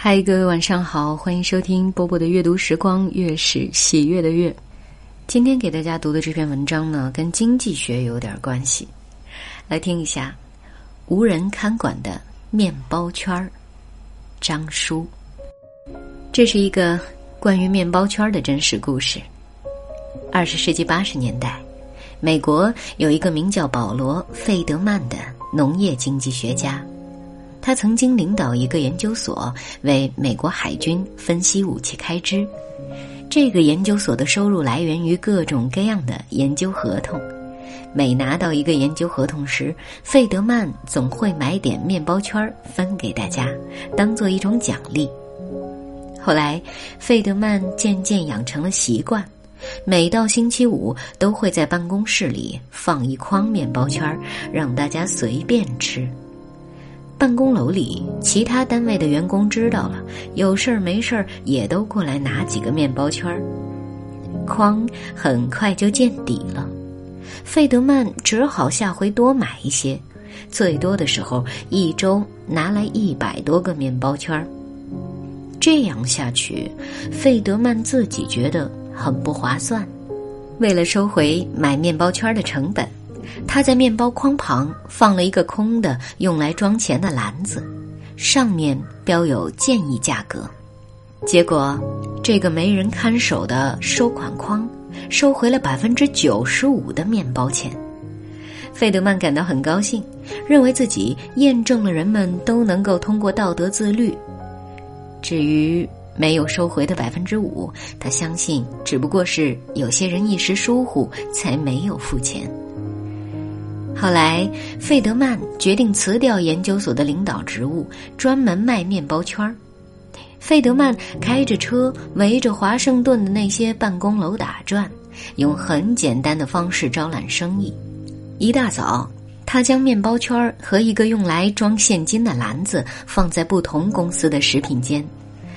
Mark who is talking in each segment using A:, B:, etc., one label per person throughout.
A: 嗨，各位晚上好，欢迎收听波波的阅读时光，月是喜悦的月。今天给大家读的这篇文章呢，跟经济学有点关系，来听一下。无人看管的面包圈儿，张叔。这是一个关于面包圈的真实故事。二十世纪八十年代，美国有一个名叫保罗·费德曼的农业经济学家。他曾经领导一个研究所，为美国海军分析武器开支。这个研究所的收入来源于各种各样的研究合同。每拿到一个研究合同时，费德曼总会买点面包圈分给大家，当做一种奖励。后来，费德曼渐渐养成了习惯，每到星期五都会在办公室里放一筐面包圈，让大家随便吃。办公楼里，其他单位的员工知道了，有事儿没事儿也都过来拿几个面包圈儿，筐很快就见底了。费德曼只好下回多买一些，最多的时候一周拿来一百多个面包圈儿。这样下去，费德曼自己觉得很不划算。为了收回买面包圈的成本。他在面包筐旁放了一个空的用来装钱的篮子，上面标有建议价格。结果，这个没人看守的收款筐收回了百分之九十五的面包钱。费德曼感到很高兴，认为自己验证了人们都能够通过道德自律。至于没有收回的百分之五，他相信只不过是有些人一时疏忽才没有付钱。后来，费德曼决定辞掉研究所的领导职务，专门卖面包圈儿。费德曼开着车围着华盛顿的那些办公楼打转，用很简单的方式招揽生意。一大早，他将面包圈儿和一个用来装现金的篮子放在不同公司的食品间，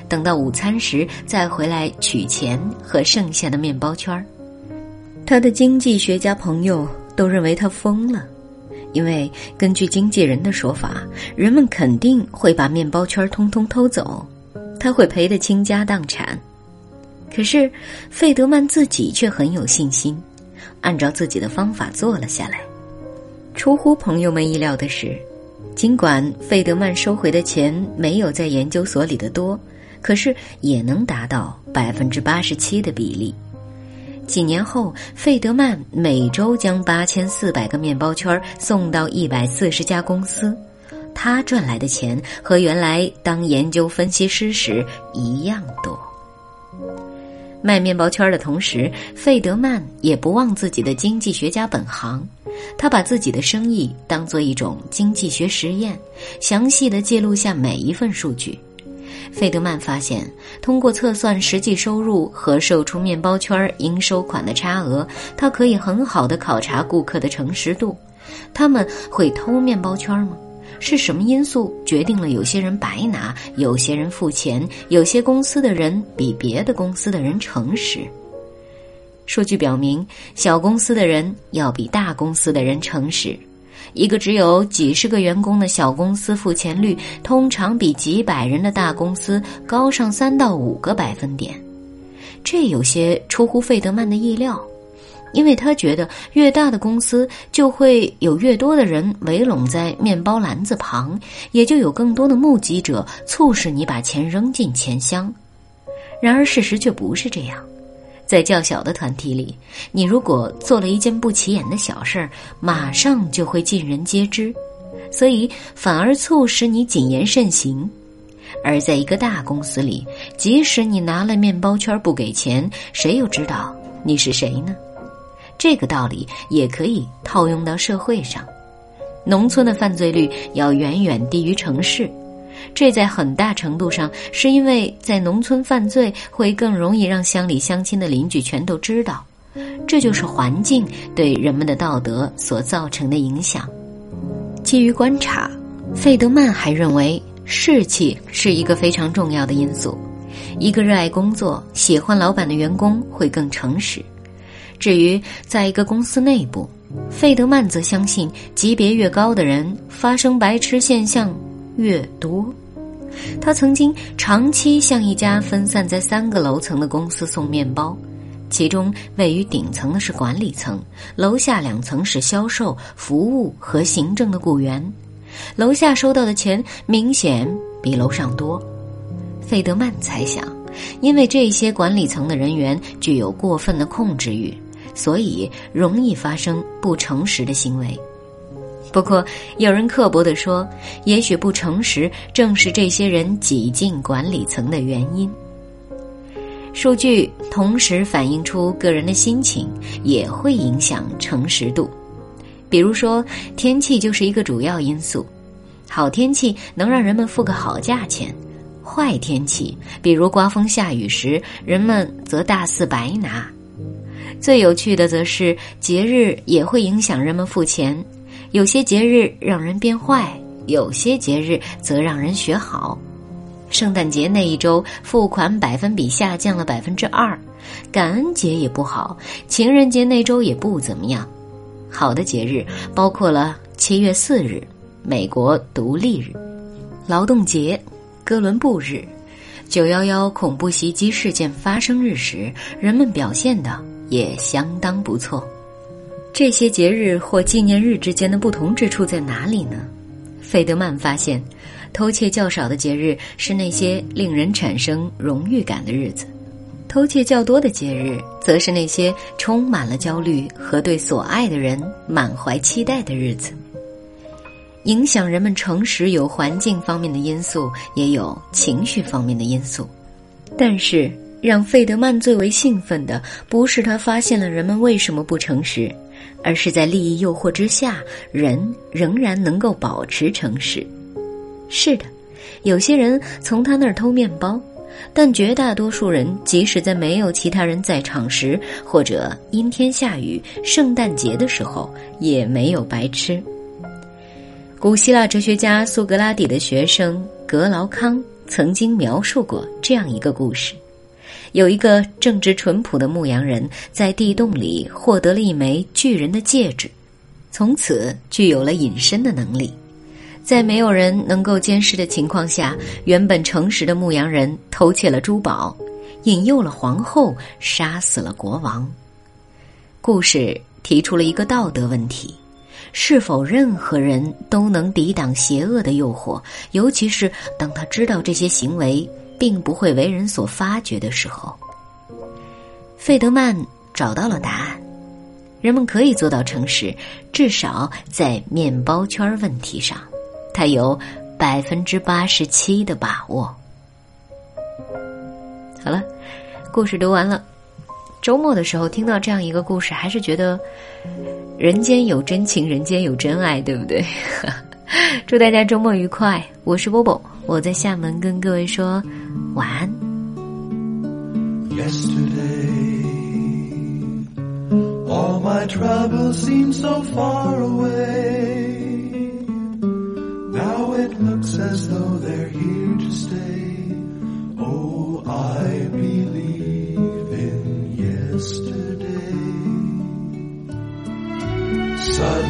A: 等到午餐时再回来取钱和剩下的面包圈儿。他的经济学家朋友。都认为他疯了，因为根据经纪人的说法，人们肯定会把面包圈通通偷走，他会赔得倾家荡产。可是费德曼自己却很有信心，按照自己的方法做了下来。出乎朋友们意料的是，尽管费德曼收回的钱没有在研究所里的多，可是也能达到百分之八十七的比例。几年后，费德曼每周将八千四百个面包圈送到一百四十家公司，他赚来的钱和原来当研究分析师时一样多。卖面包圈的同时，费德曼也不忘自己的经济学家本行，他把自己的生意当做一种经济学实验，详细的记录下每一份数据。费德曼发现，通过测算实际收入和售出面包圈应收款的差额，他可以很好的考察顾客的诚实度。他们会偷面包圈吗？是什么因素决定了有些人白拿，有些人付钱，有些公司的人比别的公司的人诚实？数据表明，小公司的人要比大公司的人诚实。一个只有几十个员工的小公司付钱率，通常比几百人的大公司高上三到五个百分点。这有些出乎费德曼的意料，因为他觉得越大的公司就会有越多的人围拢在面包篮子旁，也就有更多的目击者促使你把钱扔进钱箱。然而事实却不是这样。在较小的团体里，你如果做了一件不起眼的小事儿，马上就会尽人皆知，所以反而促使你谨言慎行；而在一个大公司里，即使你拿了面包圈不给钱，谁又知道你是谁呢？这个道理也可以套用到社会上，农村的犯罪率要远远低于城市。这在很大程度上是因为在农村犯罪会更容易让乡里乡亲的邻居全都知道，这就是环境对人们的道德所造成的影响。基于观察，费德曼还认为士气是一个非常重要的因素。一个热爱工作、喜欢老板的员工会更诚实。至于在一个公司内部，费德曼则相信级别越高的人发生白痴现象。越多，他曾经长期向一家分散在三个楼层的公司送面包，其中位于顶层的是管理层，楼下两层是销售、服务和行政的雇员。楼下收到的钱明显比楼上多。费德曼猜想，因为这些管理层的人员具有过分的控制欲，所以容易发生不诚实的行为。不过，有人刻薄地说，也许不诚实正是这些人挤进管理层的原因。数据同时反映出个人的心情，也会影响诚实度。比如说，天气就是一个主要因素。好天气能让人们付个好价钱，坏天气，比如刮风下雨时，人们则大肆白拿。最有趣的则是，节日也会影响人们付钱。有些节日让人变坏，有些节日则让人学好。圣诞节那一周付款百分比下降了百分之二，感恩节也不好，情人节那周也不怎么样。好的节日包括了七月四日，美国独立日，劳动节，哥伦布日，九幺幺恐怖袭击事件发生日时，人们表现的也相当不错。这些节日或纪念日之间的不同之处在哪里呢？费德曼发现，偷窃较少的节日是那些令人产生荣誉感的日子，偷窃较多的节日则是那些充满了焦虑和对所爱的人满怀期待的日子。影响人们诚实有环境方面的因素，也有情绪方面的因素，但是让费德曼最为兴奋的不是他发现了人们为什么不诚实。而是在利益诱惑之下，人仍然能够保持诚实。是的，有些人从他那儿偷面包，但绝大多数人即使在没有其他人在场时，或者阴天下雨、圣诞节的时候，也没有白吃。古希腊哲学家苏格拉底的学生格劳康曾经描述过这样一个故事。有一个正直淳朴的牧羊人，在地洞里获得了一枚巨人的戒指，从此具有了隐身的能力。在没有人能够监视的情况下，原本诚实的牧羊人偷窃了珠宝，引诱了皇后，杀死了国王。故事提出了一个道德问题：是否任何人都能抵挡邪恶的诱惑？尤其是当他知道这些行为。并不会为人所发觉的时候，费德曼找到了答案：人们可以做到诚实，至少在面包圈问题上，他有百分之八十七的把握。好了，故事读完了。周末的时候听到这样一个故事，还是觉得人间有真情，人间有真爱，对不对？祝大家周末愉快！我是波波，我在厦门跟各位说。晚安。Yesterday, all my troubles seem so far away. Now it looks as though they're here to stay. Oh, I believe in yesterday. Suddenly,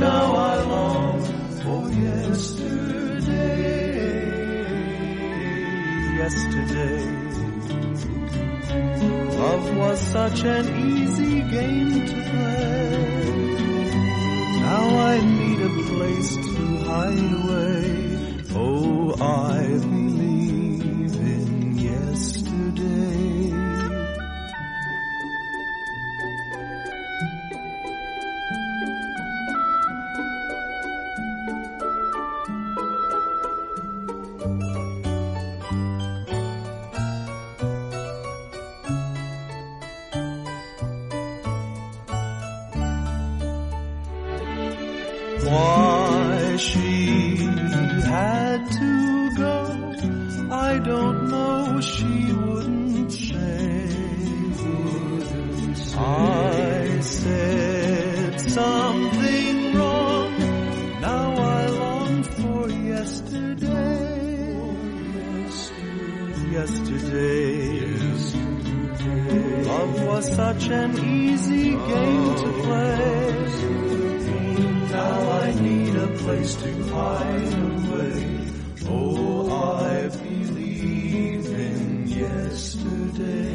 A: now I long for yesterday yesterday. Love was such an easy game to play. Now I need a place to hide away. Oh, I believe No, she wouldn't say. I said something wrong.
B: Now I long for yesterday. Yesterday. Love was such an easy game to play. Now I need a place to hide away. Oh. day.